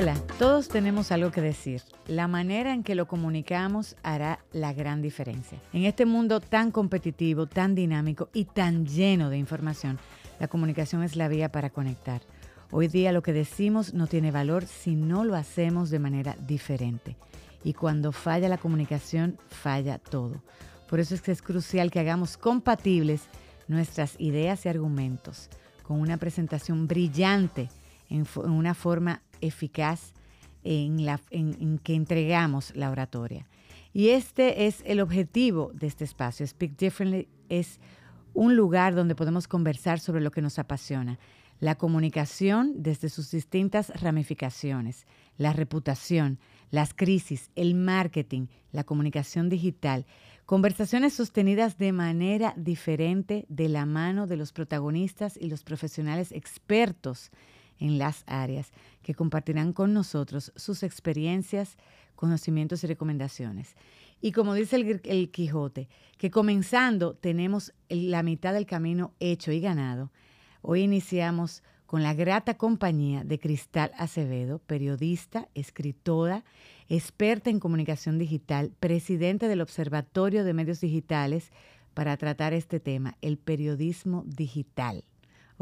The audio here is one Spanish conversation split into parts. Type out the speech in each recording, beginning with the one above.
Hola, todos tenemos algo que decir. La manera en que lo comunicamos hará la gran diferencia. En este mundo tan competitivo, tan dinámico y tan lleno de información, la comunicación es la vía para conectar. Hoy día lo que decimos no tiene valor si no lo hacemos de manera diferente. Y cuando falla la comunicación, falla todo. Por eso es que es crucial que hagamos compatibles nuestras ideas y argumentos con una presentación brillante en, una forma eficaz en, la, en, que entregamos la oratoria. Y este es el objetivo de este espacio. Speak Differently es un lugar donde podemos conversar sobre lo que nos apasiona. La comunicación desde sus distintas ramificaciones, la reputación, las crisis, el marketing, la comunicación digital, conversaciones sostenidas de manera diferente de la mano de los protagonistas y los profesionales expertos en las áreas que compartirán con nosotros sus experiencias, conocimientos y recomendaciones. Y como dice el, Quijote, que comenzando tenemos la mitad del camino hecho y ganado, hoy iniciamos con la grata compañía de Cristal Acevedo, periodista, escritora, experta en comunicación digital, presidente del Observatorio de Medios Digitales, para tratar este tema, el periodismo digital.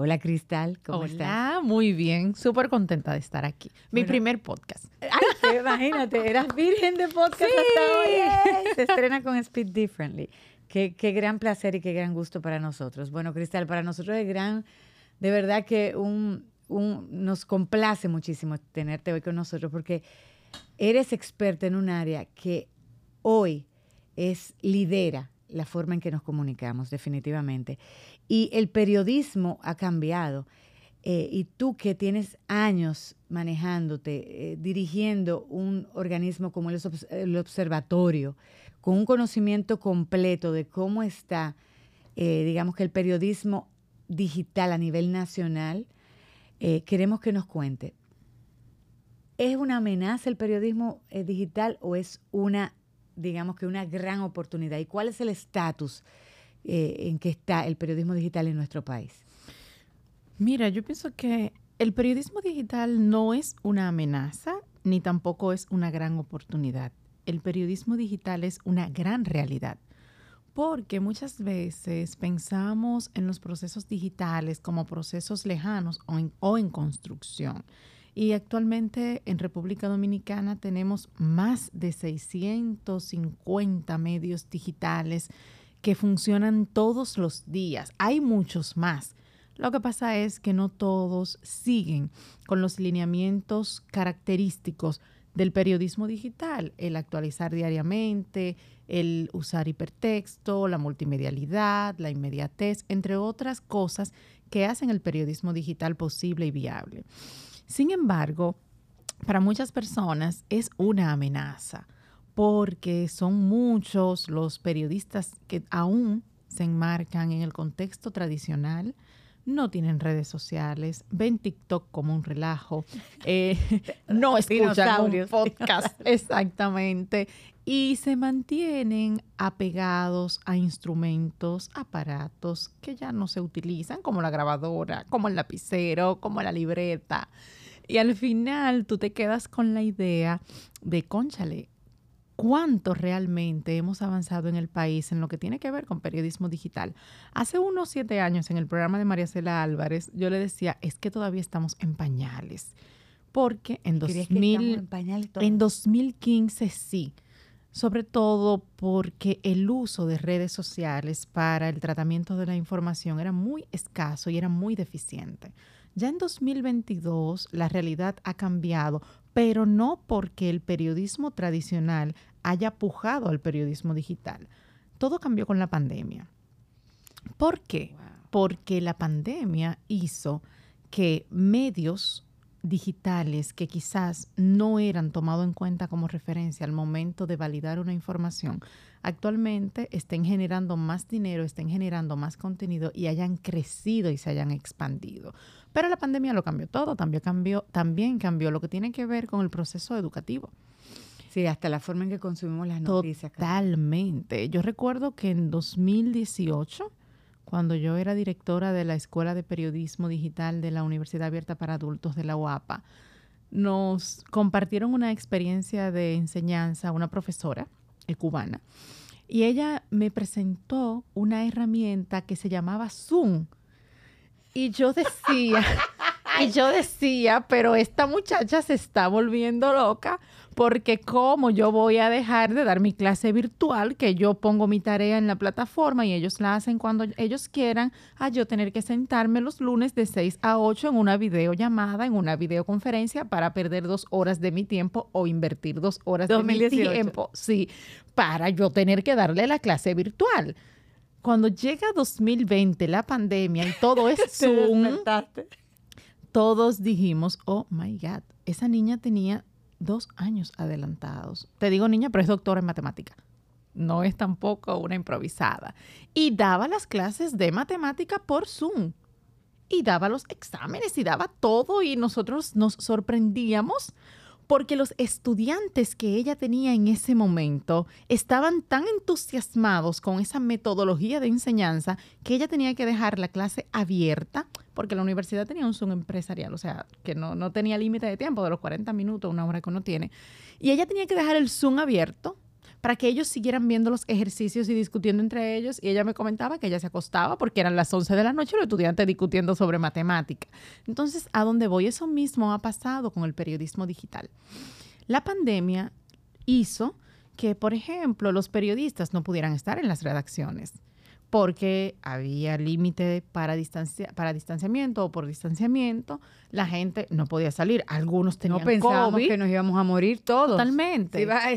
Hola Cristal, ¿cómo estás? Hola, muy bien, súper contenta de estar aquí. Mi primer podcast. Ay, imagínate, eras virgen de podcast hasta hoy. Se estrena con Speed Differently. Qué, qué, gran placer y qué gran gusto para nosotros. Bueno, Cristal, para nosotros es gran, de verdad que un, un, nos complace muchísimo tenerte hoy con nosotros porque eres experta en un área que hoy es lidera la forma en que nos comunicamos, definitivamente. Y el periodismo ha cambiado. Eh, y tú que tienes años manejándote, eh, dirigiendo un organismo como el, observatorio, con un conocimiento completo de cómo está, eh, digamos que el periodismo digital a nivel nacional, queremos que nos cuente. ¿Es una amenaza el periodismo digital o es una digamos que una gran oportunidad. ¿Y cuál es el estatus eh, en que está el periodismo digital en nuestro país? Mira, yo pienso que el periodismo digital no es una amenaza ni tampoco es una gran oportunidad. El periodismo digital es una gran realidad porque muchas veces pensamos en los procesos digitales como procesos lejanos o en, o en construcción. Y actualmente en República Dominicana tenemos más de 650 medios digitales que funcionan todos los días. Hay muchos más. Lo que pasa es que no todos siguen con los lineamientos característicos del periodismo digital, el actualizar diariamente, el usar hipertexto, la multimedialidad, la inmediatez, entre otras cosas que hacen el periodismo digital posible y viable. Sin embargo, para muchas personas es una amenaza porque son muchos los periodistas que aún se enmarcan en el contexto tradicional, no tienen redes sociales, ven TikTok como un relajo, eh, no escuchan un podcast. Exactamente. Y se mantienen apegados a instrumentos, aparatos que ya no se utilizan, como la grabadora, como el lapicero, como la libreta. Y al final tú te quedas con la idea de, conchale, cuánto realmente hemos avanzado en el país en lo que tiene que ver con periodismo digital. Hace unos siete años en el programa de María Cela Álvarez, yo le decía, es que todavía estamos en pañales. Porque en, 2000, en, en 2015 sí sobre todo porque el uso de redes sociales para el tratamiento de la información era muy escaso y era muy deficiente. Ya en 2022 la realidad ha cambiado, pero no porque el periodismo tradicional haya pujado al periodismo digital. Todo cambió con la pandemia. ¿Por qué? Porque la pandemia hizo que medios digitales que quizás no eran tomados en cuenta como referencia al momento de validar una información, actualmente estén generando más dinero, estén generando más contenido y hayan crecido y se hayan expandido. Pero la pandemia lo cambió todo, también cambió, también cambió lo que tiene que ver con el proceso educativo. Sí, hasta la forma en que consumimos las noticias. Totalmente. Yo recuerdo que en 2018, cuando yo era directora de la Escuela de Periodismo Digital de la Universidad Abierta para Adultos de la UAPA, nos compartieron una experiencia de enseñanza, una profesora eh, cubana, y ella me presentó una herramienta que se llamaba Zoom. Y yo decía, y yo decía, pero esta muchacha se está volviendo loca porque cómo yo voy a dejar de dar mi clase virtual, que yo pongo mi tarea en la plataforma y ellos la hacen cuando ellos quieran, a yo tener que sentarme los lunes de 6 a 8 en una videollamada, en una videoconferencia para perder dos horas de mi tiempo o invertir dos horas de mi tiempo, sí, para yo tener que darle la clase virtual. Cuando llega 2020, la pandemia y todo es Zoom, todos dijimos, oh my God, esa niña tenía dos años adelantados. Te digo niña, pero es doctora en matemática. No es tampoco una improvisada. Y daba las clases de matemática por Zoom. Y daba los exámenes y daba todo y nosotros nos sorprendíamos porque los estudiantes que ella tenía en ese momento estaban tan entusiasmados con esa metodología de enseñanza que ella tenía que dejar la clase abierta porque la universidad tenía un Zoom empresarial, o sea, que no, no tenía límite de tiempo de los 40 minutos, una hora que uno tiene. Y ella tenía que dejar el Zoom abierto para que ellos siguieran viendo los ejercicios y discutiendo entre ellos. Y ella me comentaba que ella se acostaba porque eran las 11 de la noche los estudiantes discutiendo sobre matemática. Entonces, ¿a dónde voy? Eso mismo ha pasado con el periodismo digital. La pandemia hizo que, por ejemplo, los periodistas no pudieran estar en las redacciones porque había límite para, distancia, para distanciamiento o por distanciamiento, la gente no podía salir. Algunos tenían no pensábamos que nos íbamos a morir todos. Totalmente. iba a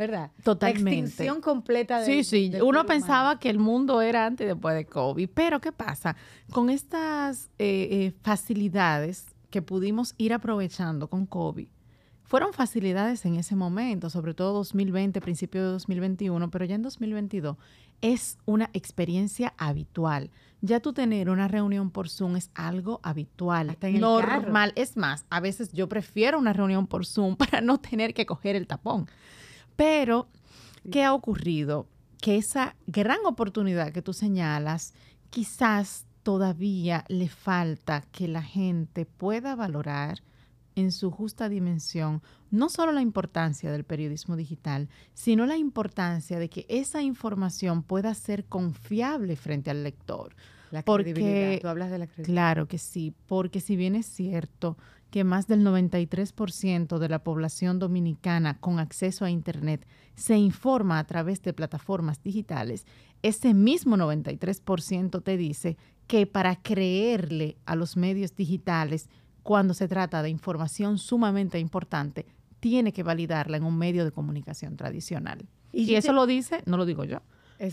¿verdad? Totalmente. La extinción completa de Sí, sí. Uno pensaba que el mundo era antes y después de COVID. Pero, ¿qué pasa? Con estas eh, eh, facilidades que pudimos ir aprovechando con COVID, fueron facilidades en ese momento, sobre todo 2020, principio de 2021, pero ya en 2022 es una experiencia habitual. Ya tú tener una reunión por Zoom es algo habitual, normal. Es más, a veces yo prefiero una reunión por Zoom para no tener que coger el tapón. Pero, ¿qué ha ocurrido? Que esa gran oportunidad que tú señalas, quizás todavía le falta que la gente pueda valorar en su justa dimensión no solo la importancia del periodismo digital, sino la importancia de que esa información pueda ser confiable frente al lector. La credibilidad. Tú hablas de la credibilidad. Claro que sí, porque si bien es cierto que más del 93% de la población dominicana con acceso a Internet se informa a través de plataformas digitales, ese mismo 93% te dice que para creerle a los medios digitales cuando se trata de información sumamente importante, tiene que validarla en un medio de comunicación tradicional. Y, eso lo dice, no lo digo yo,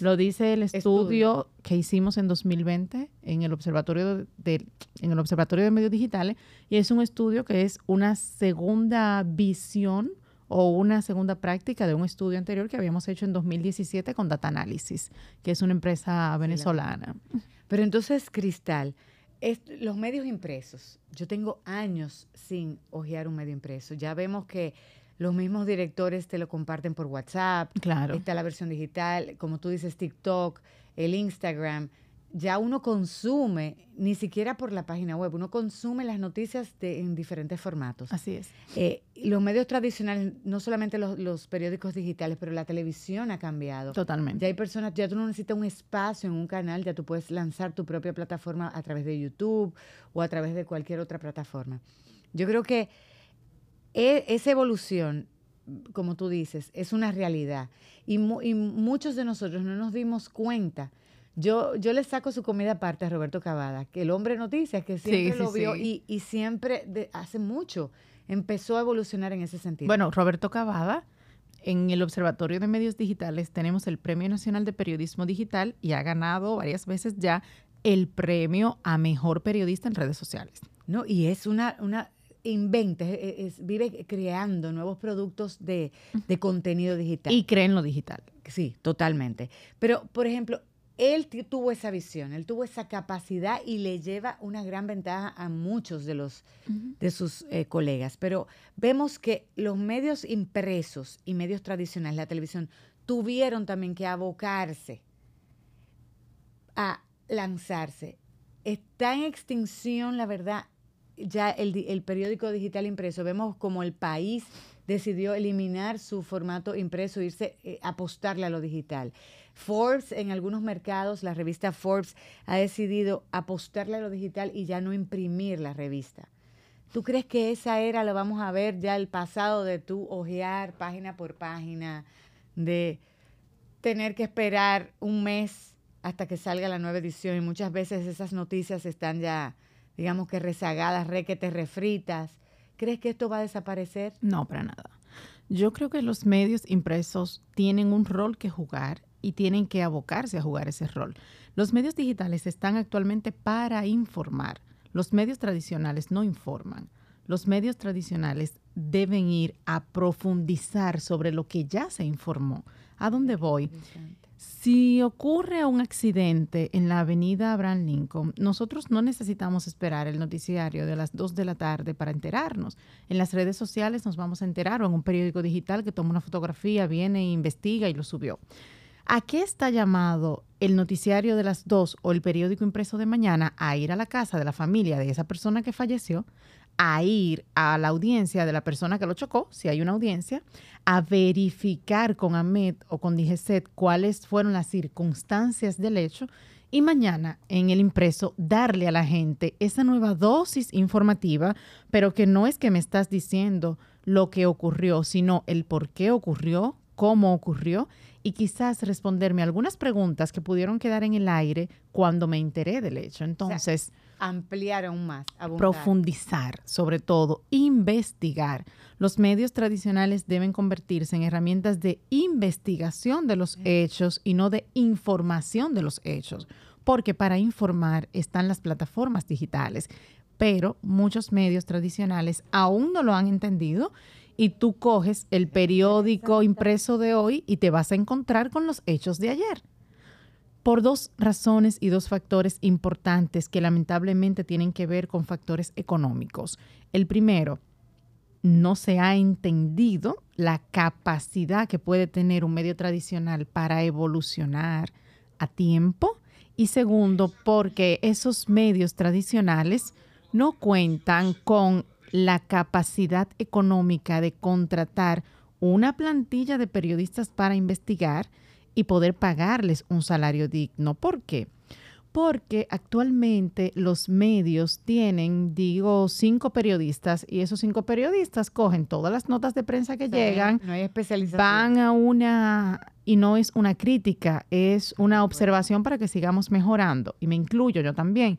lo dice el estudio, que hicimos en 2020 en el Observatorio de, en el Observatorio de Medios Digitales y es un estudio que es una segunda visión o una segunda práctica de un estudio anterior que habíamos hecho en 2017 con Data Analysis, que es una empresa venezolana. Pero entonces, Cristal, los medios impresos, yo tengo años sin hojear un medio impreso. Ya vemos que los mismos directores te lo comparten por WhatsApp. Claro. Está la versión digital, como tú dices, TikTok, el Instagram. Ya uno consume, ni siquiera por la página web, uno consume las noticias en diferentes formatos. Así es. Eh, los medios tradicionales, no solamente los, periódicos digitales, pero la televisión ha cambiado. Totalmente. Ya hay personas, ya tú no necesitas un espacio en un canal, ya tú puedes lanzar tu propia plataforma a través de YouTube o a través de cualquier otra plataforma. Yo creo que e, esa evolución, como tú dices, es una realidad. Y, muchos de nosotros no nos dimos cuenta. Yo, yo le saco su comida aparte a Roberto Cavada, que el hombre noticias, que siempre lo vio Y, siempre, hace mucho, empezó a evolucionar en ese sentido. Bueno, Roberto Cavada, en el Observatorio de Medios Digitales tenemos el Premio Nacional de Periodismo Digital y ha ganado varias veces ya el premio a mejor periodista en redes sociales. No, y es una, una inventa, vive creando nuevos productos de, contenido digital. Y cree en lo digital. Sí, totalmente. Pero, por ejemplo, él tuvo esa visión, él tuvo esa capacidad y le lleva una gran ventaja a muchos de los de sus eh, colegas. Pero vemos que los medios impresos y medios tradicionales, la televisión, tuvieron también que abocarse a lanzarse. Está en extinción, la verdad, ya el, periódico digital impreso, vemos como el país decidió eliminar su formato impreso, irse, eh, apostarle a lo digital. Forbes, en algunos mercados, la revista Forbes ha decidido apostarle a lo digital y ya no imprimir la revista. ¿Tú crees que esa era, lo vamos a ver ya el pasado de tú ojear página por página, de tener que esperar un mes hasta que salga la nueva edición y muchas veces esas noticias están ya, digamos que rezagadas, requete refritas? ¿Crees que esto va a desaparecer? No, para nada. Yo creo que los medios impresos tienen un rol que jugar y tienen que abocarse a jugar ese rol. Los medios digitales están actualmente para informar. Los medios tradicionales no informan. Los medios tradicionales deben ir a profundizar sobre lo que ya se informó. ¿A dónde voy? Si ocurre un accidente en la avenida Abraham Lincoln, nosotros no necesitamos esperar el noticiario de las 2 de la tarde para enterarnos. En las redes sociales nos vamos a enterar o en un periódico digital que toma una fotografía, viene investiga y lo subió. ¿A qué está llamado el noticiario de las dos o el periódico impreso de mañana? A ir a la casa de la familia de esa persona que falleció, a ir a la audiencia de la persona que lo chocó, si hay una audiencia, a verificar con AMET o con DGCET cuáles fueron las circunstancias del hecho y mañana en el impreso darle a la gente esa nueva dosis informativa, pero que no es que me estás diciendo lo que ocurrió, sino el por qué ocurrió, cómo ocurrió y quizás responderme algunas preguntas que pudieron quedar en el aire cuando me enteré del hecho. Entonces, ampliar aún más, profundizar, sobre todo, investigar. Los medios tradicionales deben convertirse en herramientas de investigación de los hechos y no de información de los hechos, porque para informar están las plataformas digitales, pero muchos medios tradicionales aún no lo han entendido y tú coges el periódico impreso de hoy y te vas a encontrar con los hechos de ayer. Por dos razones y dos factores importantes que lamentablemente tienen que ver con factores económicos. El primero, no se ha entendido la capacidad que puede tener un medio tradicional para evolucionar a tiempo. Y segundo, porque esos medios tradicionales no cuentan con la capacidad económica de contratar una plantilla de periodistas para investigar y poder pagarles un salario digno. ¿Por qué? Porque actualmente los medios tienen, digo, cinco periodistas y esos cinco periodistas cogen todas las notas de prensa que llegan, no hay especialización. van a una, y no es una crítica, es una observación para que sigamos mejorando. Y me incluyo yo también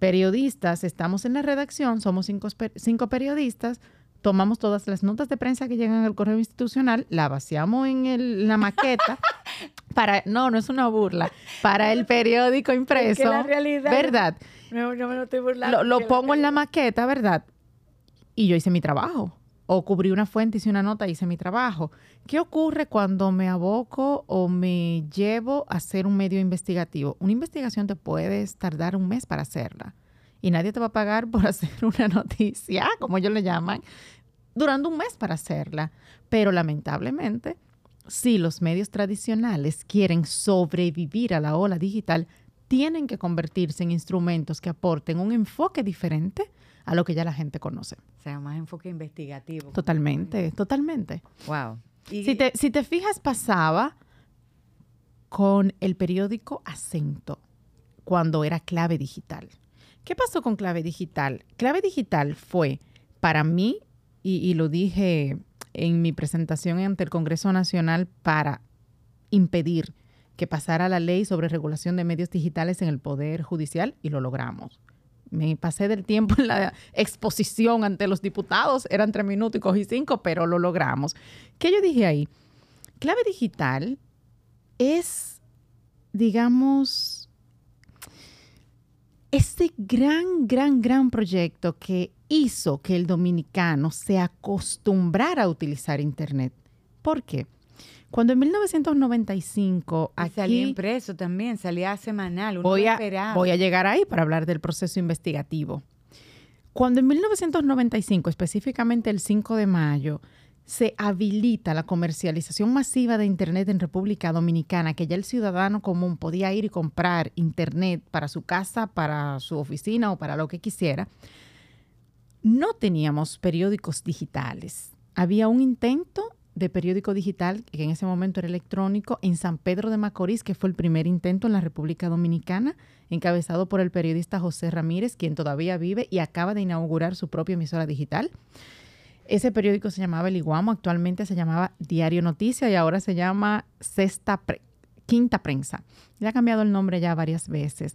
periodistas, estamos en la redacción, somos cinco, periodistas, tomamos todas las notas de prensa que llegan al correo institucional, la vaciamos en la maqueta. para, no, no es una burla, para el periódico impreso. Es la realidad. ¿Verdad? No, no me lo estoy burlando. Lo, lo pongo en la maqueta, ¿verdad? Y yo hice mi trabajo o cubrí una fuente, hice una nota, hice mi trabajo. ¿Qué ocurre cuando me aboco o me llevo a hacer un medio investigativo? Una investigación te puedes tardar un mes para hacerla y nadie te va a pagar por hacer una noticia, como ellos le llaman, durando un mes para hacerla. Pero lamentablemente, si los medios tradicionales quieren sobrevivir a la ola digital, tienen que convertirse en instrumentos que aporten un enfoque diferente a lo que ya la gente conoce. O sea, más enfoque investigativo. Totalmente, totalmente. Wow. si, te, si te fijas, pasaba con el periódico Acento cuando era clave digital. ¿Qué pasó con clave digital? Clave digital fue para mí, y, lo dije en mi presentación ante el Congreso Nacional para impedir que pasara la ley sobre regulación de medios digitales en el Poder Judicial y lo logramos me pasé del tiempo en la exposición ante los diputados, eran tres minutos y cogí cinco, pero lo logramos. ¿Qué yo dije ahí? Clave digital es, digamos, este gran, gran, gran proyecto que hizo que el dominicano se acostumbrara a utilizar Internet. ¿Por qué? Cuando en 1995 aquí... Salía impreso también, salía semanal, uno voy a, voy a llegar ahí para hablar del proceso investigativo. Cuando en 1995, específicamente el 5 de mayo, se habilita la comercialización masiva de Internet en República Dominicana, que ya el ciudadano común podía ir y comprar Internet para su casa, para su oficina o para lo que quisiera, no teníamos periódicos digitales. Había un intento de periódico digital, que en ese momento era electrónico, en San Pedro de Macorís, que fue el primer intento en la República Dominicana, encabezado por el periodista José Ramírez, quien todavía vive y acaba de inaugurar su propia emisora digital. Ese periódico se llamaba El Iguamo, actualmente se llamaba Diario Noticia y ahora se llama Sexta Quinta Prensa. Le ha cambiado el nombre ya varias veces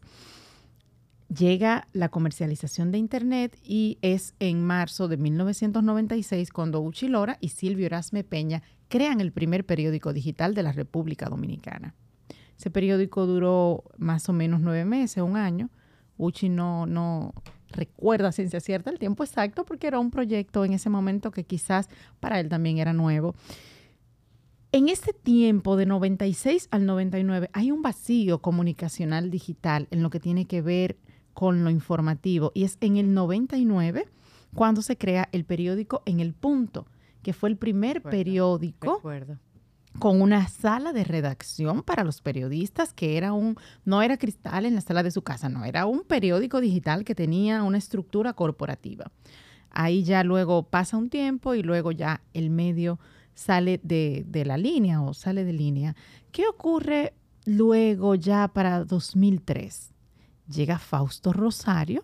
llega la comercialización de Internet y es en marzo de 1996 cuando Uchi Lora y Silvio Erasme Peña crean el primer periódico digital de la República Dominicana. Ese periódico duró más o menos nueve meses, un año. Uchi no, no recuerda ciencia cierta el tiempo exacto porque era un proyecto en ese momento que quizás para él también era nuevo. En este tiempo de 96 al 99 hay un vacío comunicacional digital en lo que tiene que ver con lo informativo y es en el 99 cuando se crea el periódico En el Punto, que fue el primer periódico con una sala de redacción para los periodistas que era un no era cristal en la sala de su casa, no, era un periódico digital que tenía una estructura corporativa. Ahí ya luego pasa un tiempo y luego ya el medio sale de, de la línea o sale de línea. ¿Qué ocurre luego ya para 2003? llega Fausto Rosario,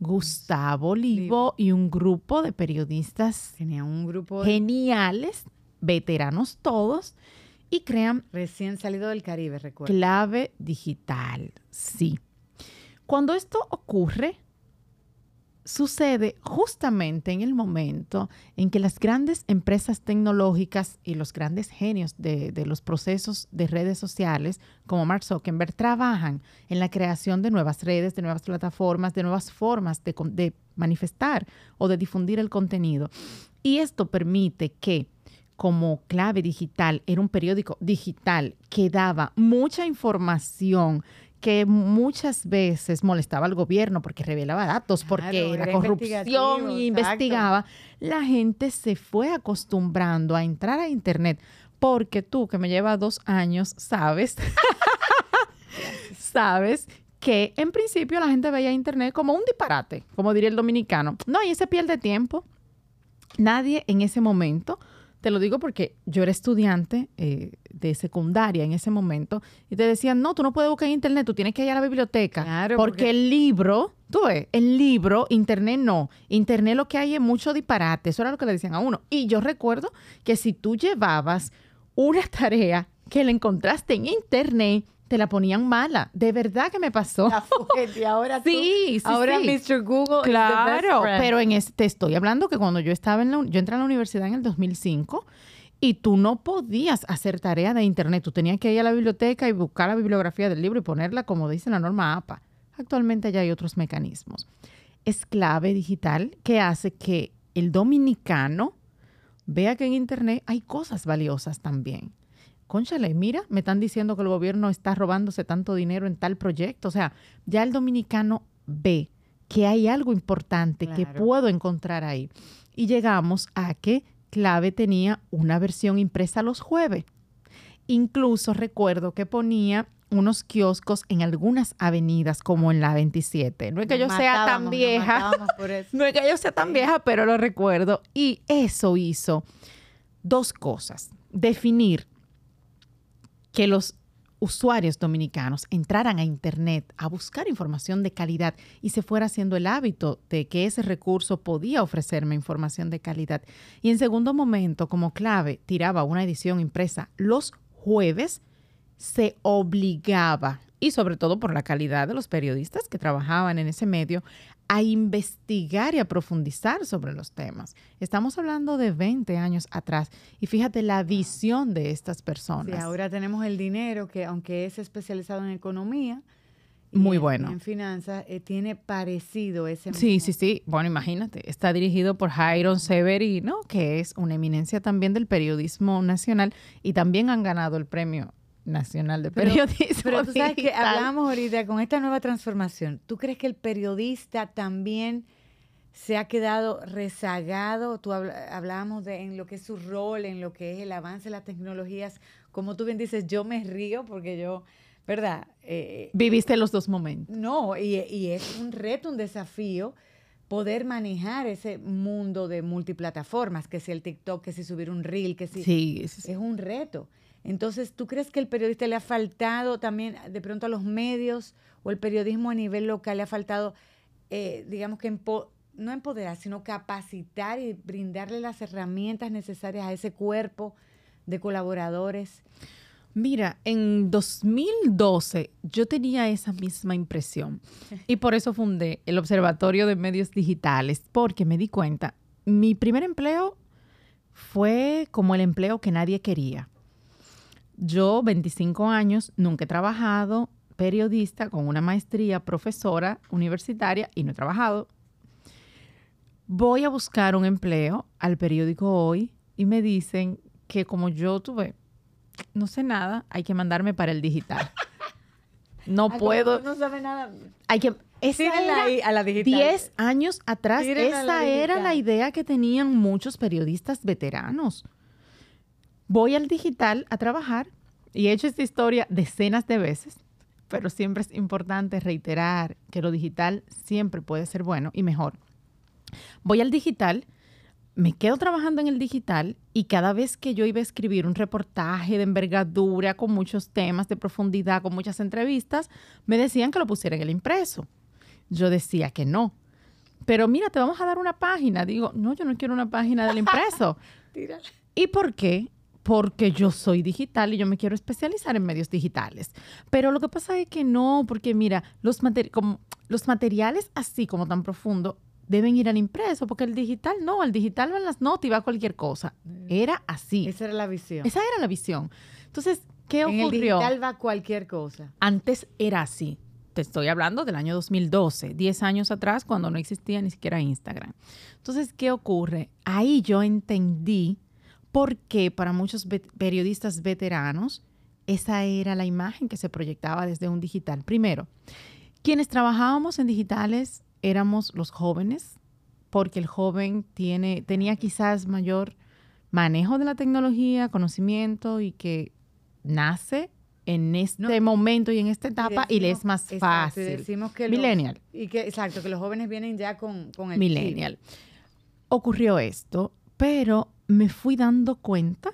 Gustavo Olivo y un grupo de periodistas Tenía un grupo geniales, veteranos todos, y crean... Recién salido del Caribe, recuerdo. Clave digital, sí. Cuando esto ocurre, sucede justamente en el momento en que las grandes empresas tecnológicas y los grandes genios de, los procesos de redes sociales, como Mark Zuckerberg, trabajan en la creación de nuevas redes, de nuevas plataformas, de nuevas formas de, de manifestar o de difundir el contenido. Y esto permite que como clave digital, era un periódico digital que daba mucha información que muchas veces molestaba al gobierno porque revelaba datos, porque era, corrupción y investigaba, la gente se fue acostumbrando a entrar a Internet porque tú, que me lleva dos años, sabes, sabes que en principio la gente veía Internet como un disparate, como diría el dominicano. No, y ese pierde tiempo. Nadie en ese momento te lo digo porque yo era estudiante eh, de secundaria en ese momento y te decían, no, tú no puedes buscar en internet, tú tienes que ir a la biblioteca. Claro, porque, el libro, tú ves, el libro, internet no. Internet lo que hay es mucho disparate. Eso era lo que le decían a uno. Y yo recuerdo que si tú llevabas una tarea que la encontraste en internet, te la ponían mala. De verdad que me pasó. y ahora sí, sí, ahora Mr. Google Claro, pero en este, te estoy hablando que cuando yo estaba en la, yo entré a la universidad en el 2005 y tú no podías hacer tarea de internet, tú tenías que ir a la biblioteca y buscar la bibliografía del libro y ponerla como dice la norma APA. Actualmente ya hay otros mecanismos. Es clave digital que hace que el dominicano vea que en internet hay cosas valiosas también conchale, mira, me están diciendo que el gobierno está robándose tanto dinero en tal proyecto. O sea, ya el dominicano ve que hay algo importante que puedo encontrar ahí. Y llegamos a que Clave tenía una versión impresa los jueves. Incluso recuerdo que ponía unos kioscos en algunas avenidas como en la 27. No es que yo sea tan vieja, no es que yo sea tan vieja, pero lo recuerdo. Y eso hizo dos cosas. Definir que los usuarios dominicanos entraran a Internet a buscar información de calidad y se fuera haciendo el hábito de que ese recurso podía ofrecerme información de calidad. Y en segundo momento, como clave, tiraba una edición impresa los jueves, se obligaba, y sobre todo por la calidad de los periodistas que trabajaban en ese medio, a investigar y a profundizar sobre los temas. Estamos hablando de 20 años atrás y fíjate la visión de estas personas. Sí, ahora tenemos el dinero que aunque es especializado en economía, muy bueno. En finanzas eh, tiene parecido ese. Sí, sí, sí. Bueno, imagínate, está dirigido por Jairon Severino, que es una eminencia también del periodismo nacional y también han ganado el premio Nacional de Periodismo. Pero, tú sabes que hablamos ahorita con esta nueva transformación. ¿Tú crees que el periodista también se ha quedado rezagado? Tú hablábamos de en lo que es su rol, en lo que es el avance de las tecnologías. Como tú bien dices, yo me río porque yo, ¿verdad? Eh, Viviste los dos momentos. No, y, y es un reto, un desafío poder manejar ese mundo de multiplataformas, que si el TikTok, que si subir un reel, que si... Sí, es, es un reto. Entonces, ¿tú crees que el periodista le ha faltado también de pronto a los medios o el periodismo a nivel local le ha faltado, eh, digamos que no empoderar, sino capacitar y brindarle las herramientas necesarias a ese cuerpo de colaboradores? Mira, en 2012 yo tenía esa misma impresión y por eso fundé el Observatorio de Medios Digitales, porque me di cuenta, mi primer empleo fue como el empleo que nadie quería. Yo, 25 años, nunca he trabajado, periodista con una maestría, profesora universitaria y no he trabajado. Voy a buscar un empleo al periódico hoy y me dicen que como yo tuve no sé nada, hay que mandarme para el digital. No puedo. No sabe nada. Hay que. Esa era ahí a la digital. 10 años atrás, esa era la idea que tenían muchos periodistas veteranos. Voy al digital a trabajar y he hecho esta historia decenas de veces, pero siempre es importante reiterar que lo digital siempre puede ser bueno y mejor. Voy al digital me quedo trabajando en el digital y cada vez que yo iba a escribir un reportaje de envergadura con muchos temas de profundidad, con muchas entrevistas, me decían que lo pusiera en el impreso. Yo decía que no. Pero mira, te vamos a dar una página. Digo, no, yo no quiero una página del impreso. ¿Y por qué? Porque yo soy digital y yo me quiero especializar en medios digitales. Pero lo que pasa es que no, porque mira, los, los materiales así como tan profundo deben ir al impreso, porque el digital no, el digital va en las notas y va cualquier cosa. Mm. Era así. Esa era la visión. Esa era la visión. Entonces, ¿qué ocurrió? En el digital va cualquier cosa. Antes era así. Te estoy hablando del año 2012, 10 años atrás, cuando no existía ni siquiera Instagram. Entonces, ¿qué ocurre? Ahí yo entendí por qué para muchos periodistas veteranos esa era la imagen que se proyectaba desde un digital. Primero, quienes trabajábamos en digitales éramos los jóvenes, porque el joven tiene, tenía quizás mayor manejo de la tecnología, conocimiento y que nace en este momento y en esta etapa y, le es más fácil. decimos que Millennial. y que, exacto, que los jóvenes vienen ya con, con el Millennial. Ocurrió esto, pero me fui dando cuenta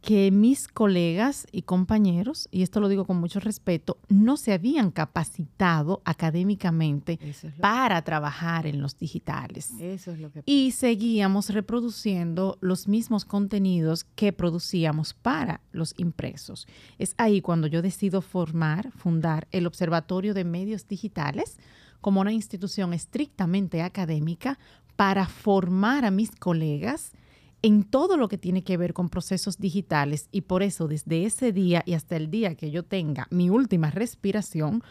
que mis colegas y compañeros, y esto lo digo con mucho respeto, no se habían capacitado académicamente para trabajar en los digitales. Eso es lo que Y seguíamos reproduciendo los mismos contenidos que producíamos para los impresos. Es ahí cuando yo decido formar, fundar el Observatorio de Medios Digitales como una institución estrictamente académica para formar a mis colegas en todo lo que tiene que ver con procesos digitales y por eso desde ese día y hasta el día que yo tenga mi última respiración,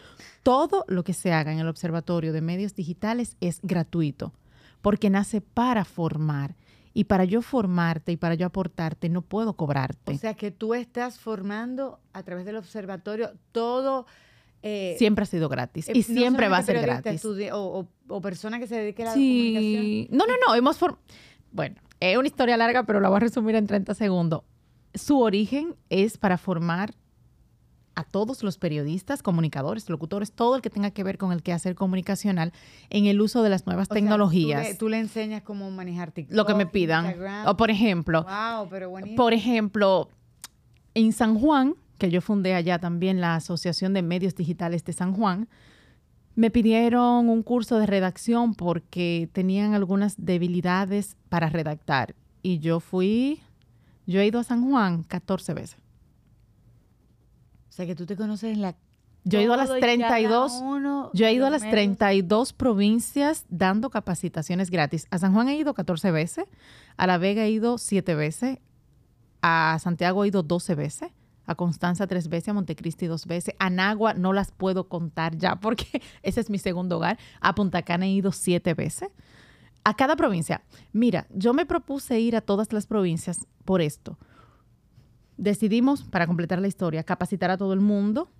todo lo que se haga en el Observatorio de Medios Digitales es gratuito, porque nace para formar. Y para yo formarte y para yo aportarte, no puedo cobrarte. O sea que tú estás formando a través del observatorio todo... Eh, siempre ha sido gratis y eh, siempre va a ser gratis. O, o, persona que se dedique a la comunicación. No, no, no. Hemos bueno, es una historia larga, pero la voy a resumir en 30 segundos. Su origen es para formar a todos los periodistas, comunicadores, locutores, todo el que tenga que ver con el quehacer comunicacional en el uso de las nuevas tecnologías. tú, le, enseñas cómo manejar TikTok, Lo que me pidan. O por ejemplo, por ejemplo, en San Juan, que yo fundé allá también la Asociación de Medios Digitales de San Juan, me pidieron un curso de redacción porque tenían algunas debilidades para redactar. Y yo fui, yo he ido a San Juan 14 veces. O sea que tú te conoces en la... Yo he ido a las 32, yo he ido a las 32 provincias dando capacitaciones gratis. A San Juan he ido 14 veces, a La Vega he ido 7 veces, a Santiago he ido 12 veces a Constanza tres veces, a Montecristi dos veces, a Nagua no las puedo contar ya porque ese es mi segundo hogar, a Punta Cana he ido siete veces, a cada provincia. Mira, yo me propuse ir a todas las provincias por esto. Decidimos, para completar la historia, capacitar a todo el mundo.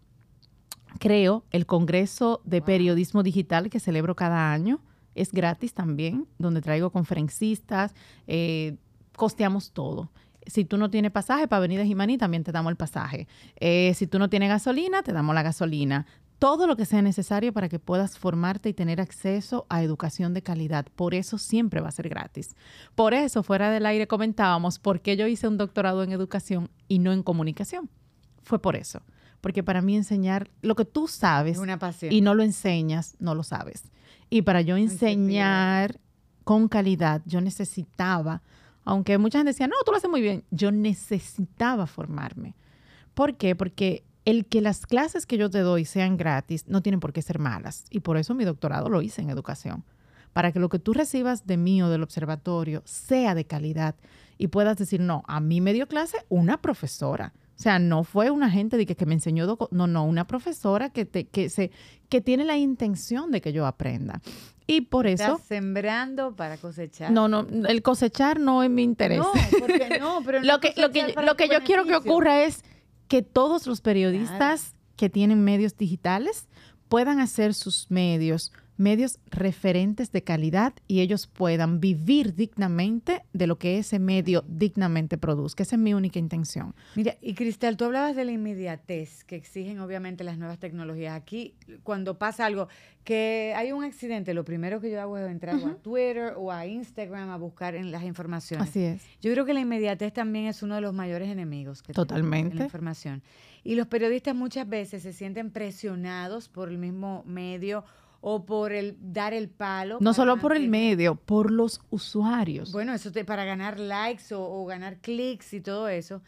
Creo el Congreso de Periodismo Digital que celebro cada año. Es gratis también, donde traigo conferencistas, eh, costeamos todo. Si tú no tienes pasaje para venir de Jimaní, también te damos el pasaje. Eh, si tú no tienes gasolina, te damos la gasolina. todo lo que sea necesario para que puedas formarte y tener acceso a educación de calidad. Por eso siempre va a ser gratis. Por eso, fuera del aire comentábamos por qué yo hice un doctorado en educación y no en comunicación. Fue por eso. Porque para mí enseñar lo que tú sabes una y no lo enseñas, no lo sabes. Y para yo enseñar con calidad, yo necesitaba, aunque mucha gente decía, no, tú lo haces muy bien, yo necesitaba formarme. ¿Por qué? Porque el que las clases que yo te doy sean gratis no tienen por qué ser malas. Y por eso mi doctorado lo hice en educación. Para que lo que tú recibas de mí o del observatorio sea de calidad y puedas decir, no, a mí me dio clase una profesora. O sea, no fue una gente de que, que me enseñó, no, no, una profesora que, te, que, se, que tiene la intención de que yo aprenda. Y por eso... Estás sembrando para cosechar. No, no, el cosechar no es mi interés. No, porque no, pero lo, que, lo que, lo que yo quiero que ocurra es que todos los periodistas que tienen medios digitales puedan hacer sus medios medios referentes de calidad y ellos puedan vivir dignamente de lo que ese medio dignamente produzca. Esa es mi única intención. Mira, y Cristal, tú hablabas de la inmediatez que exigen obviamente las nuevas tecnologías. Aquí, cuando pasa algo, que hay un accidente, lo primero que yo hago es entrar a Twitter o a Instagram a buscar en las informaciones. Así es. Yo creo que la inmediatez también es uno de los mayores enemigos que Totalmente. la información. Y los periodistas muchas veces se sienten presionados por el mismo medio o por el dar el palo. No solo por el medio, por los usuarios. Bueno, eso te, para ganar likes o, ganar clics y todo eso.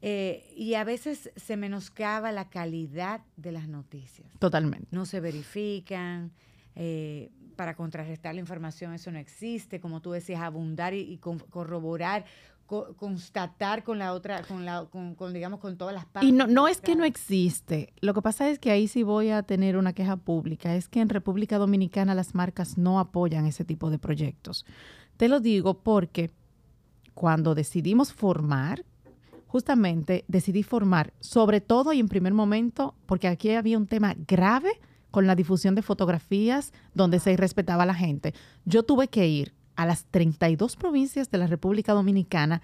Eh, y a veces se menoscaba la calidad de las noticias. Totalmente. No se verifican. Eh, para contrarrestar la información, eso no existe. Como tú decías, abundar y, corroborar constatar con la otra, con la, con, digamos, con todas las partes. Y no, no es que no existe. Lo que pasa es que ahí sí voy a tener una queja pública. Es que en República Dominicana las marcas no apoyan ese tipo de proyectos. Te lo digo porque cuando decidimos formar, justamente decidí formar, sobre todo y en primer momento, porque aquí había un tema grave con la difusión de fotografías donde se irrespetaba a la gente. Yo tuve que ir a las 32 provincias de la República Dominicana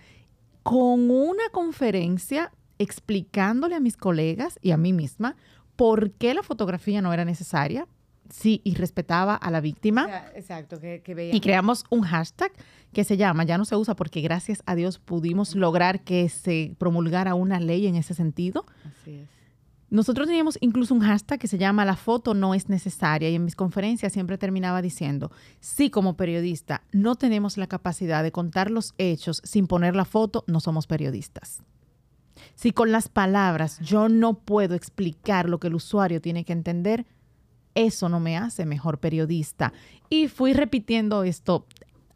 con una conferencia explicándole a mis colegas y a mí misma por qué la fotografía no era necesaria, sí, y respetaba a la víctima. exacto, que, Y creamos un hashtag que se llama, ya no se usa porque gracias a Dios pudimos lograr que se promulgara una ley en ese sentido. Así es. Nosotros teníamos incluso un hashtag que se llama La foto no es necesaria y en mis conferencias siempre terminaba diciendo, si como periodista no tenemos la capacidad de contar los hechos sin poner la foto, no somos periodistas. Si con las palabras yo no puedo explicar lo que el usuario tiene que entender, eso no me hace mejor periodista. Y fui repitiendo esto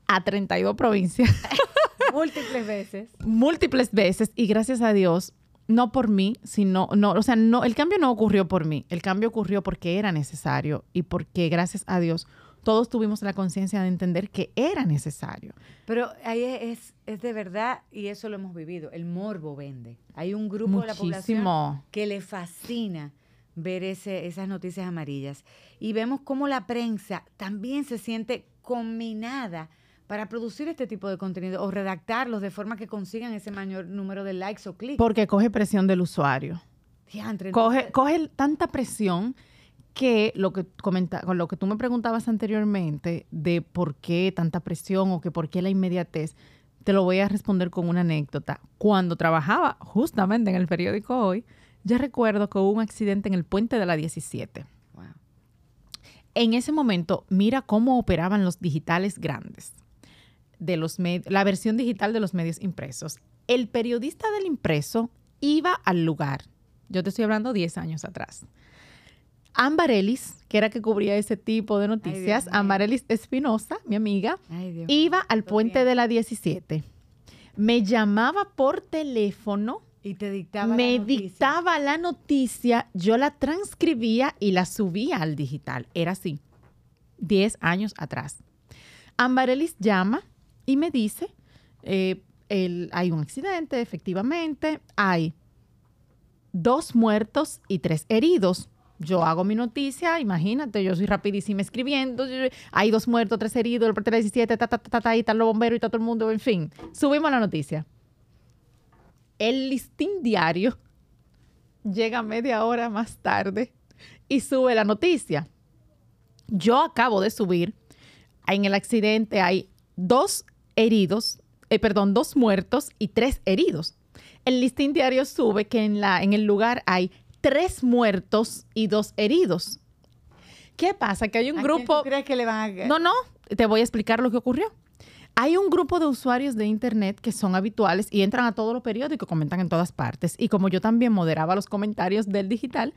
a 32 provincias. Múltiples veces. Múltiples veces y gracias a Dios no por mí, sino, no, o sea, no, el cambio no ocurrió por mí, el cambio ocurrió porque era necesario y porque gracias a Dios todos tuvimos la conciencia de entender que era necesario. Pero ahí es, es de verdad, y eso lo hemos vivido, el morbo vende. Hay un grupo de la población que le fascina ver ese, esas noticias amarillas. Y vemos cómo la prensa también se siente combinada para producir este tipo de contenido o redactarlos de forma que consigan ese mayor número de likes o clics. Porque coge presión del usuario. coge, coge tanta presión que lo que comenta, lo que tú me preguntabas anteriormente de por qué tanta presión o que por qué la inmediatez, te lo voy a responder con una anécdota. Cuando trabajaba justamente en el periódico hoy, ya recuerdo que hubo un accidente en el puente de la 17. En ese momento, mira cómo operaban los digitales grandes de los la versión digital de los medios impresos. El periodista del impreso iba al lugar. Yo te estoy hablando 10 años atrás. Ambarelis, que era que cubría ese tipo de noticias, Ambarelis Espinosa, mi amiga, iba al puente de la 17. Me llamaba por teléfono. Y te dictaba me dictaba la noticia, yo la transcribía y la subía al digital. Era así, 10 años atrás. Ambarelis llama, y me dice, eh, hay un accidente, efectivamente, hay dos muertos y tres heridos. Yo hago mi noticia, imagínate, yo soy rapidísima escribiendo, hay dos muertos, tres heridos, el parte 17, ta, ta, ta, ta, y están los bomberos y está todo el mundo, en fin, subimos la noticia. El listín diario llega media hora más tarde y sube la noticia. Yo acabo de subir, en el accidente hay dos heridos, eh, perdón, dos muertos y tres heridos. El listín diario sube que en, la, en el lugar hay tres muertos y dos heridos. ¿Qué pasa? Que hay un grupo... crees que le van a... No, no, te voy a explicar lo que ocurrió. Hay un grupo de usuarios de Internet que son habituales y entran a todos los periódicos, comentan en todas partes. Y como yo también moderaba los comentarios del digital,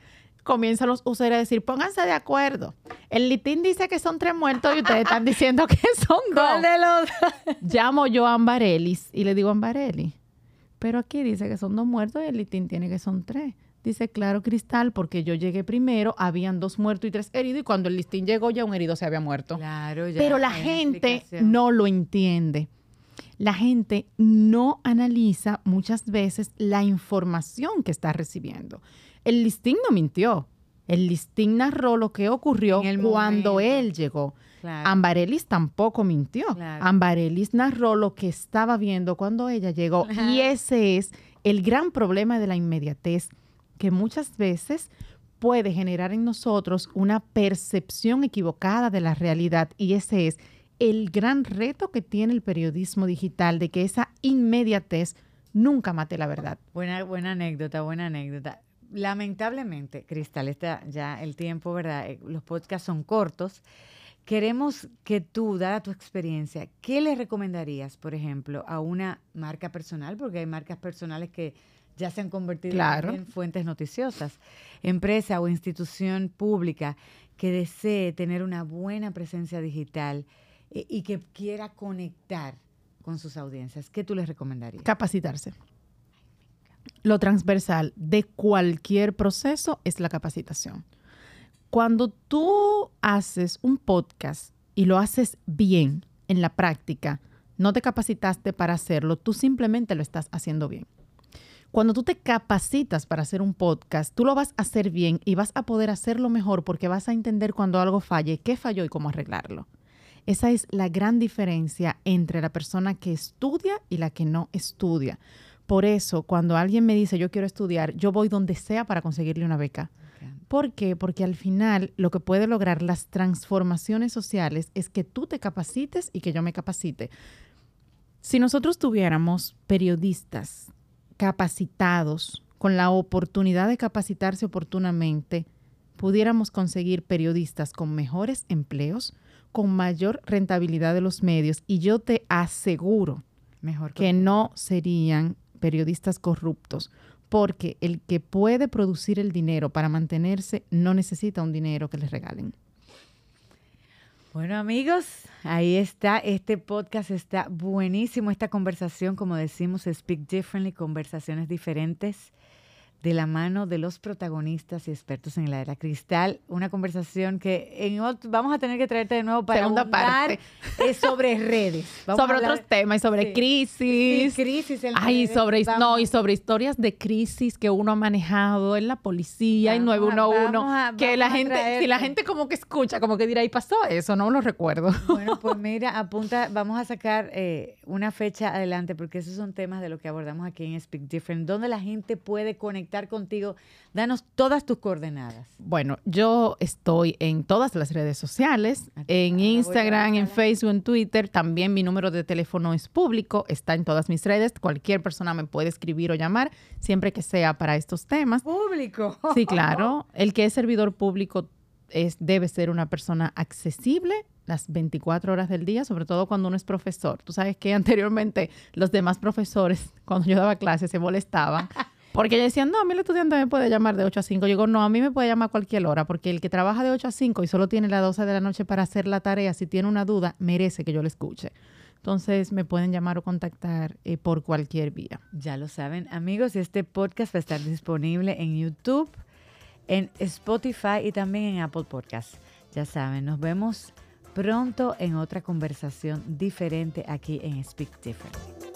comienzan los usuarios a decir, pónganse de acuerdo. El litín dice que son tres muertos y ustedes están diciendo que son dos. de los? Llamo yo a Ambarelis y le digo a Ambarelli, pero aquí dice que son dos muertos y el litín tiene que son tres. Dice, claro, Cristal, porque yo llegué primero, habían dos muertos y tres heridos, y cuando el listín llegó ya un herido se había muerto. Claro, ya Pero la gente no lo entiende. La gente no analiza muchas veces la información que está recibiendo. El listín no mintió. El listín narró lo que ocurrió cuando él llegó. Ambarelis tampoco mintió. Ambarelis narró lo que estaba viendo cuando ella llegó. Y ese es el gran problema de la inmediatez que muchas veces puede generar en nosotros una percepción equivocada de la realidad y ese es el gran reto que tiene el periodismo digital de que esa inmediatez nunca mate la verdad. Buena, buena anécdota, buena anécdota. Lamentablemente, Cristal, está ya el tiempo, ¿verdad? Eh, los podcasts son cortos. Queremos que tú, dada tu experiencia, ¿qué le recomendarías, por ejemplo, a una marca personal? Porque hay marcas personales que ya se han convertido en fuentes noticiosas. Empresa o institución pública que desee tener una buena presencia digital eh, y que quiera conectar con sus audiencias, ¿qué tú les recomendarías? Capacitarse. Lo transversal de cualquier proceso es la capacitación. Cuando tú haces un podcast y lo haces bien en la práctica, no te capacitaste para hacerlo, tú simplemente lo estás haciendo bien. Cuando tú te capacitas para hacer un podcast, tú lo vas a hacer bien y vas a poder hacerlo mejor porque vas a entender cuando algo falle, qué falló y cómo arreglarlo. Esa es la gran diferencia entre la persona que estudia y la que no estudia. Por eso, cuando alguien me dice yo quiero estudiar, yo voy donde sea para conseguirle una beca. ¿Por qué? Porque al final lo que puede lograr las transformaciones sociales es que tú te capacites y que yo me capacite. Si nosotros tuviéramos periodistas capacitados, con la oportunidad de capacitarse oportunamente, pudiéramos conseguir periodistas con mejores empleos, con mayor rentabilidad de los medios y yo te aseguro Mejor que no serían periodistas corruptos, porque el que puede producir el dinero para mantenerse no necesita un dinero que le regalen. Bueno amigos, ahí está, este podcast está buenísimo, esta conversación, como decimos, Speak Differently, conversaciones diferentes de la mano de los protagonistas y expertos en la era cristal. Una conversación que en vamos a tener que traerte de nuevo para Segunda parte. sobre redes. sobre otros temas y sobre crisis. Sí, crisis en Ay, sobre, no, y sobre historias de crisis que uno ha manejado en la policía, en 911, que la gente, si la gente como que escucha, como que dirá, y pasó eso, no lo recuerdo. Bueno, pues mira, apunta, vamos a sacar eh, una fecha adelante, porque esos son temas de lo que abordamos aquí en Speak Different, donde la gente puede conectar contigo. Danos todas tus coordenadas. Bueno, yo estoy en todas las redes sociales, en Instagram, en Facebook, en Twitter. También mi número de teléfono es público, está en todas mis redes. Cualquier persona me puede escribir o llamar, siempre que sea para estos temas. Público. Sí, claro. El que es servidor público es, debe ser una persona accesible las 24 horas del día, sobre todo cuando uno es profesor. Tú sabes que anteriormente los demás profesores, cuando yo daba clases, se molestaban porque decían, no, a mí el estudiante me puede llamar de 8 a 5. Yo digo, no, a mí me puede llamar a cualquier hora, porque el que trabaja de 8 a 5 y solo tiene las 12 de la noche para hacer la tarea, si tiene una duda, merece que yo le escuche. Entonces me pueden llamar o contactar eh, por cualquier vía. Ya lo saben, amigos, este podcast va a estar disponible en YouTube, en Spotify y también en Apple Podcasts. Ya saben, nos vemos pronto en otra conversación diferente aquí en Speak Different.